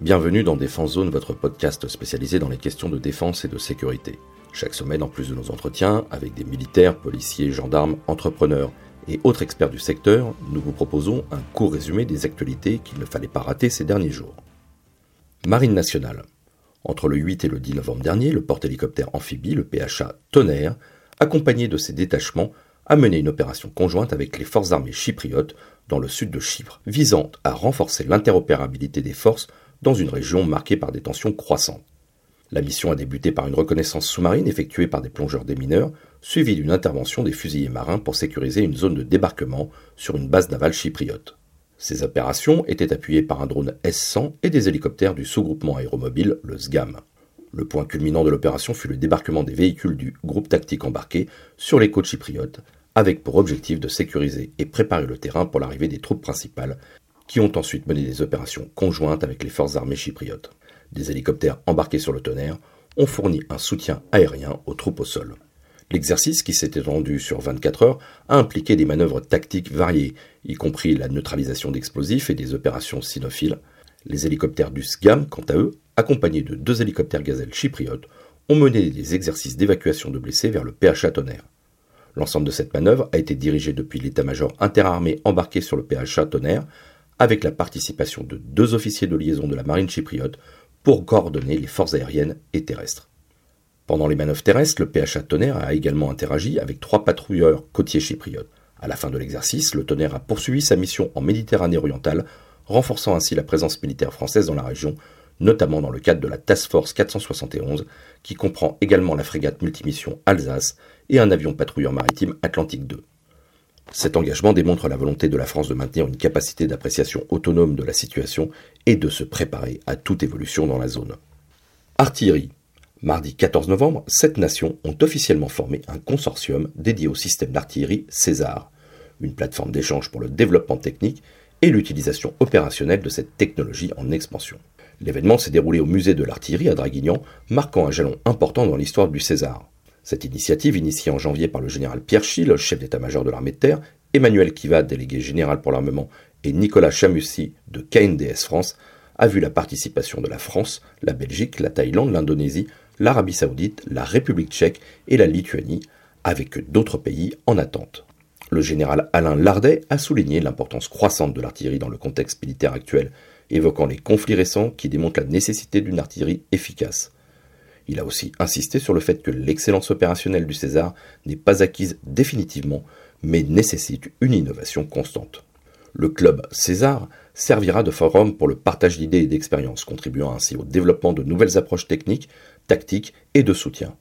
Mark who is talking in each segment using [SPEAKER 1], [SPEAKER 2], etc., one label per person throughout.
[SPEAKER 1] Bienvenue dans Défense Zone, votre podcast spécialisé dans les questions de défense et de sécurité. Chaque semaine, en plus de nos entretiens avec des militaires, policiers, gendarmes, entrepreneurs et autres experts du secteur, nous vous proposons un court résumé des actualités qu'il ne fallait pas rater ces derniers jours. Marine nationale. Entre le 8 et le 10 novembre dernier, le porte-hélicoptère amphibie, le PHA Tonnerre, accompagné de ses détachements, a mené une opération conjointe avec les forces armées chypriotes dans le sud de Chypre, visant à renforcer l'interopérabilité des forces dans une région marquée par des tensions croissantes. La mission a débuté par une reconnaissance sous-marine effectuée par des plongeurs démineurs, suivie d'une intervention des fusiliers marins pour sécuriser une zone de débarquement sur une base navale chypriote. Ces opérations étaient appuyées par un drone S-100 et des hélicoptères du sous-groupement aéromobile, le SGAM. Le point culminant de l'opération fut le débarquement des véhicules du groupe tactique embarqué sur les côtes chypriotes, avec pour objectif de sécuriser et préparer le terrain pour l'arrivée des troupes principales qui ont ensuite mené des opérations conjointes avec les forces armées chypriotes. Des hélicoptères embarqués sur le tonnerre ont fourni un soutien aérien aux troupes au sol. L'exercice, qui s'est étendu sur 24 heures, a impliqué des manœuvres tactiques variées, y compris la neutralisation d'explosifs et des opérations cynophiles. Les hélicoptères du SGAM, quant à eux, accompagnés de deux hélicoptères gazelles chypriotes, ont mené des exercices d'évacuation de blessés vers le PHA Tonnerre. L'ensemble de cette manœuvre a été dirigé depuis l'état-major interarmé embarqué sur le PHA Tonnerre avec la participation de deux officiers de liaison de la marine chypriote pour coordonner les forces aériennes et terrestres. Pendant les manœuvres terrestres, le PHA Tonnerre a également interagi avec trois patrouilleurs côtiers chypriotes. À la fin de l'exercice, le Tonnerre a poursuivi sa mission en Méditerranée orientale, renforçant ainsi la présence militaire française dans la région, notamment dans le cadre de la Task Force 471, qui comprend également la frégate multimission Alsace et un avion patrouilleur maritime Atlantique 2. Cet engagement démontre la volonté de la France de maintenir une capacité d'appréciation autonome de la situation et de se préparer à toute évolution dans la zone. Artillerie. Mardi 14 novembre, sept nations ont officiellement formé un consortium dédié au système d'artillerie César, une plateforme d'échange pour le développement technique et l'utilisation opérationnelle de cette technologie en expansion. L'événement s'est déroulé au musée de l'artillerie à Draguignan, marquant un jalon important dans l'histoire du César. Cette initiative, initiée en janvier par le général Pierre Schill, chef d'état-major de l'armée de terre, Emmanuel Kiva, délégué général pour l'armement, et Nicolas Chamussi de KNDS France, a vu la participation de la France, la Belgique, la Thaïlande, l'Indonésie, l'Arabie saoudite, la République tchèque et la Lituanie, avec d'autres pays en attente. Le général Alain Lardet a souligné l'importance croissante de l'artillerie dans le contexte militaire actuel, évoquant les conflits récents qui démontrent la nécessité d'une artillerie efficace. Il a aussi insisté sur le fait que l'excellence opérationnelle du César n'est pas acquise définitivement, mais nécessite une innovation constante. Le club César servira de forum pour le partage d'idées et d'expériences, contribuant ainsi au développement de nouvelles approches techniques, tactiques et de soutien.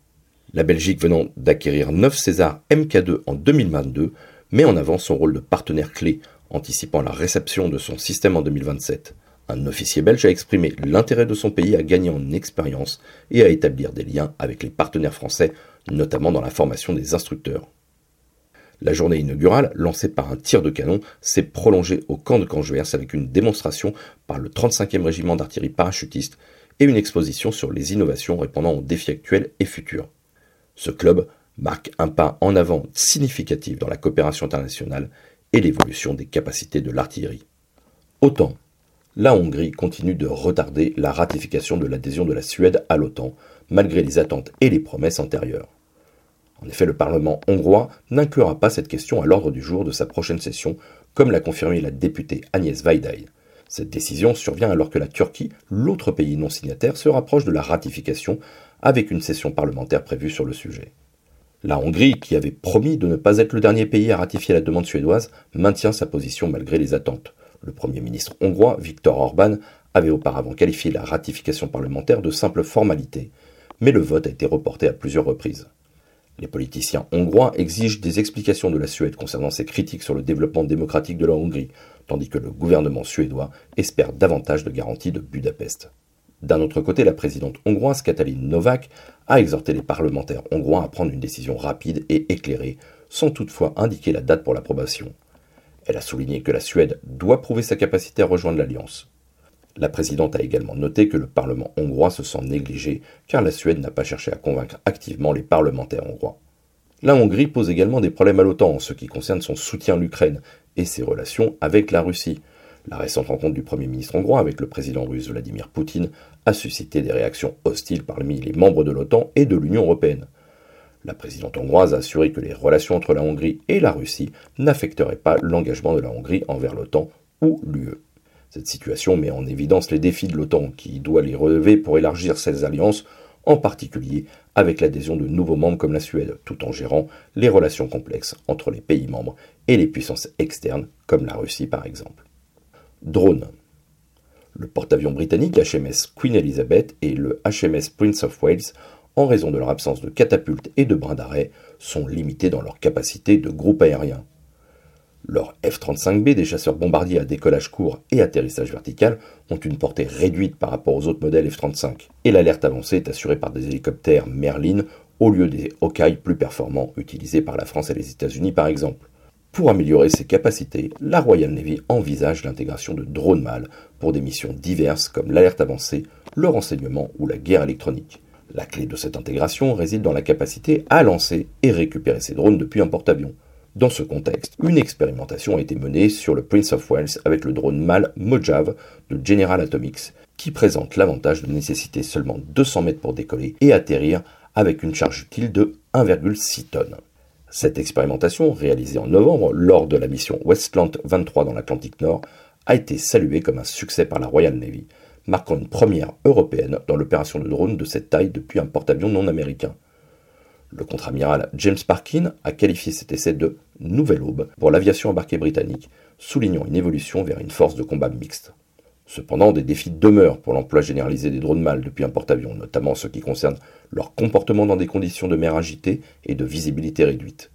[SPEAKER 1] La Belgique venant d'acquérir 9 César MK2 en 2022 met en avant son rôle de partenaire clé, anticipant la réception de son système en 2027. Un officier belge a exprimé l'intérêt de son pays à gagner en expérience et à établir des liens avec les partenaires français, notamment dans la formation des instructeurs. La journée inaugurale, lancée par un tir de canon, s'est prolongée au camp de Cangeverse avec une démonstration par le 35e régiment d'artillerie parachutiste et une exposition sur les innovations répondant aux défis actuels et futurs. Ce club marque un pas en avant significatif dans la coopération internationale et l'évolution des capacités de l'artillerie. Autant la Hongrie continue de retarder la ratification de l'adhésion de la Suède à l'OTAN, malgré les attentes et les promesses antérieures. En effet, le Parlement hongrois n'inclura pas cette question à l'ordre du jour de sa prochaine session, comme l'a confirmé la députée Agnès Vaidai. Cette décision survient alors que la Turquie, l'autre pays non signataire, se rapproche de la ratification avec une session parlementaire prévue sur le sujet. La Hongrie, qui avait promis de ne pas être le dernier pays à ratifier la demande suédoise, maintient sa position malgré les attentes. Le Premier ministre hongrois, Viktor Orban, avait auparavant qualifié la ratification parlementaire de simple formalité, mais le vote a été reporté à plusieurs reprises. Les politiciens hongrois exigent des explications de la Suède concernant ses critiques sur le développement démocratique de la Hongrie, tandis que le gouvernement suédois espère davantage de garanties de Budapest. D'un autre côté, la présidente hongroise Katalin Novak a exhorté les parlementaires hongrois à prendre une décision rapide et éclairée, sans toutefois indiquer la date pour l'approbation. Elle a souligné que la Suède doit prouver sa capacité à rejoindre l'Alliance. La présidente a également noté que le Parlement hongrois se sent négligé car la Suède n'a pas cherché à convaincre activement les parlementaires hongrois. La Hongrie pose également des problèmes à l'OTAN en ce qui concerne son soutien à l'Ukraine et ses relations avec la Russie. La récente rencontre du Premier ministre hongrois avec le président russe Vladimir Poutine a suscité des réactions hostiles parmi les membres de l'OTAN et de l'Union européenne. La présidente hongroise a assuré que les relations entre la Hongrie et la Russie n'affecteraient pas l'engagement de la Hongrie envers l'OTAN ou l'UE. Cette situation met en évidence les défis de l'OTAN qui doit les relever pour élargir ses alliances, en particulier avec l'adhésion de nouveaux membres comme la Suède, tout en gérant les relations complexes entre les pays membres et les puissances externes comme la Russie par exemple. Drone. Le porte-avions britannique HMS Queen Elizabeth et le HMS Prince of Wales en raison de leur absence de catapultes et de brins d'arrêt, sont limités dans leur capacité de groupe aérien. Leurs F-35B, des chasseurs bombardiers à décollage court et atterrissage vertical, ont une portée réduite par rapport aux autres modèles F-35, et l'alerte avancée est assurée par des hélicoptères Merlin au lieu des Hawkeye plus performants utilisés par la France et les États-Unis par exemple. Pour améliorer ses capacités, la Royal Navy envisage l'intégration de drones mâles pour des missions diverses comme l'alerte avancée, le renseignement ou la guerre électronique. La clé de cette intégration réside dans la capacité à lancer et récupérer ces drones depuis un porte-avions. Dans ce contexte, une expérimentation a été menée sur le Prince of Wales avec le drone MAL Mojave de General Atomics, qui présente l'avantage de nécessiter seulement 200 mètres pour décoller et atterrir avec une charge utile de 1,6 tonnes. Cette expérimentation, réalisée en novembre lors de la mission Westland 23 dans l'Atlantique Nord, a été saluée comme un succès par la Royal Navy, marquant une première européenne dans l'opération de drone de cette taille depuis un porte-avions non américain. Le contre-amiral James Parkin a qualifié cet essai de nouvelle aube pour l'aviation embarquée britannique, soulignant une évolution vers une force de combat mixte. Cependant, des défis demeurent pour l'emploi généralisé des drones mâles depuis un porte-avions, notamment ce qui concerne leur comportement dans des conditions de mer agitées et de visibilité réduite.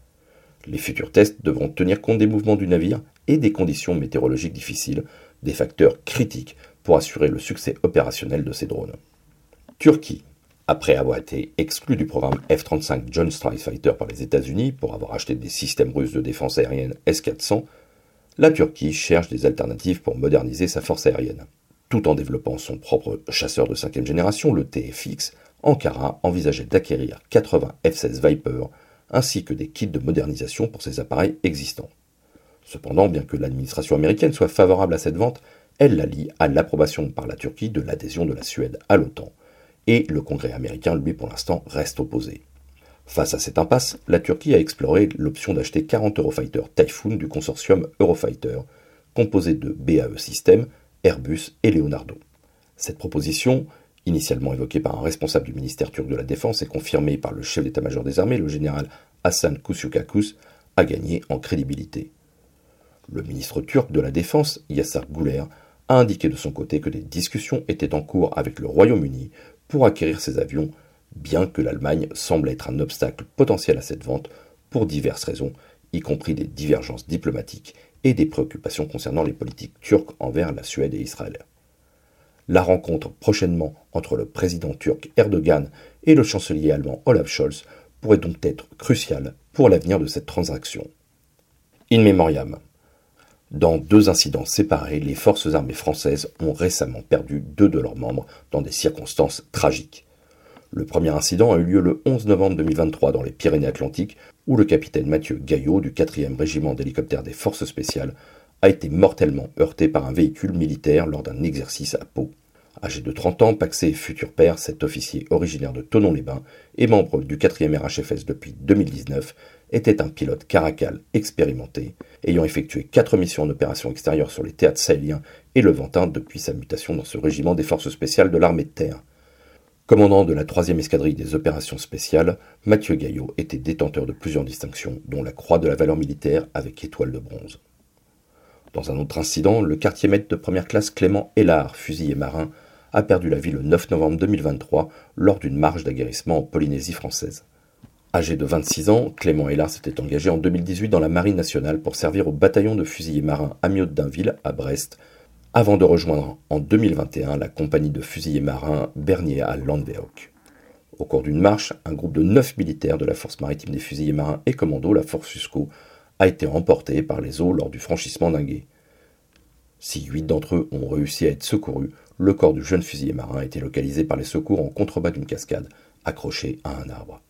[SPEAKER 1] Les futurs tests devront tenir compte des mouvements du navire et des conditions météorologiques difficiles, des facteurs critiques pour assurer le succès opérationnel de ces drones. Turquie. Après avoir été exclu du programme F-35 Joint Strike Fighter par les États-Unis pour avoir acheté des systèmes russes de défense aérienne S-400, la Turquie cherche des alternatives pour moderniser sa force aérienne. Tout en développant son propre chasseur de cinquième génération, le TFX, Ankara envisageait d'acquérir 80 F-16 Viper ainsi que des kits de modernisation pour ses appareils existants. Cependant, bien que l'administration américaine soit favorable à cette vente, elle la lie à l'approbation par la Turquie de l'adhésion de la Suède à l'OTAN, et le Congrès américain, lui, pour l'instant, reste opposé. Face à cette impasse, la Turquie a exploré l'option d'acheter 40 Eurofighter Typhoon du consortium Eurofighter, composé de BAE Systems, Airbus et Leonardo. Cette proposition, initialement évoquée par un responsable du ministère turc de la Défense et confirmée par le chef d'état-major des armées, le général Hassan Kusukakus, a gagné en crédibilité. Le ministre turc de la Défense, Yassar Gouler, a indiqué de son côté que des discussions étaient en cours avec le Royaume-Uni pour acquérir ces avions, bien que l'Allemagne semble être un obstacle potentiel à cette vente pour diverses raisons, y compris des divergences diplomatiques et des préoccupations concernant les politiques turques envers la Suède et Israël. La rencontre prochainement entre le président turc Erdogan et le chancelier allemand Olaf Scholz pourrait donc être cruciale pour l'avenir de cette transaction. In memoriam. Dans deux incidents séparés, les forces armées françaises ont récemment perdu deux de leurs membres dans des circonstances tragiques. Le premier incident a eu lieu le 11 novembre 2023 dans les Pyrénées-Atlantiques, où le capitaine Mathieu Gaillot du 4e régiment d'hélicoptères des forces spéciales a été mortellement heurté par un véhicule militaire lors d'un exercice à Pau. Âgé de 30 ans, Paxé futur père, cet officier originaire de Tonon-les-Bains et membre du 4e RHFS depuis 2019, était un pilote caracal expérimenté, ayant effectué quatre missions en opération extérieure sur les théâtres sahéliens et levantin depuis sa mutation dans ce régiment des forces spéciales de l'armée de terre. Commandant de la troisième escadrille des opérations spéciales, Mathieu Gaillot était détenteur de plusieurs distinctions, dont la Croix de la valeur militaire avec étoile de bronze. Dans un autre incident, le quartier maître de première classe Clément Hélard, fusilier marin, a perdu la vie le 9 novembre 2023 lors d'une marche d'aguerrissement en Polynésie française. Âgé de 26 ans, Clément Hélard s'était engagé en 2018 dans la Marine nationale pour servir au bataillon de fusiliers marins Amiot d'Inville à Brest, avant de rejoindre en 2021 la compagnie de fusiliers marins Bernier à Landwehr. Au cours d'une marche, un groupe de 9 militaires de la force maritime des fusiliers marins et commando, la force Fusco, a été emporté par les eaux lors du franchissement d'un gué. Si huit d'entre eux ont réussi à être secourus, le corps du jeune fusilier marin a été localisé par les secours en contrebas d'une cascade, accroché à un arbre.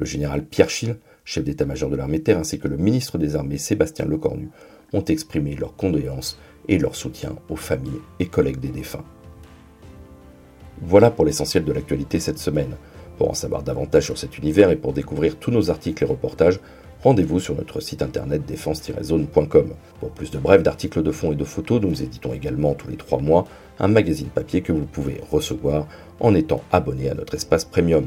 [SPEAKER 1] Le général Pierre Schill, chef d'état-major de l'armée terre, ainsi que le ministre des Armées Sébastien Lecornu ont exprimé leurs condoléances et leur soutien aux familles et collègues des défunts. Voilà pour l'essentiel de l'actualité cette semaine. Pour en savoir davantage sur cet univers et pour découvrir tous nos articles et reportages, rendez-vous sur notre site internet défense-zone.com. Pour plus de brefs d'articles de fond et de photos, nous éditons également tous les trois mois un magazine papier que vous pouvez recevoir en étant abonné à notre espace premium.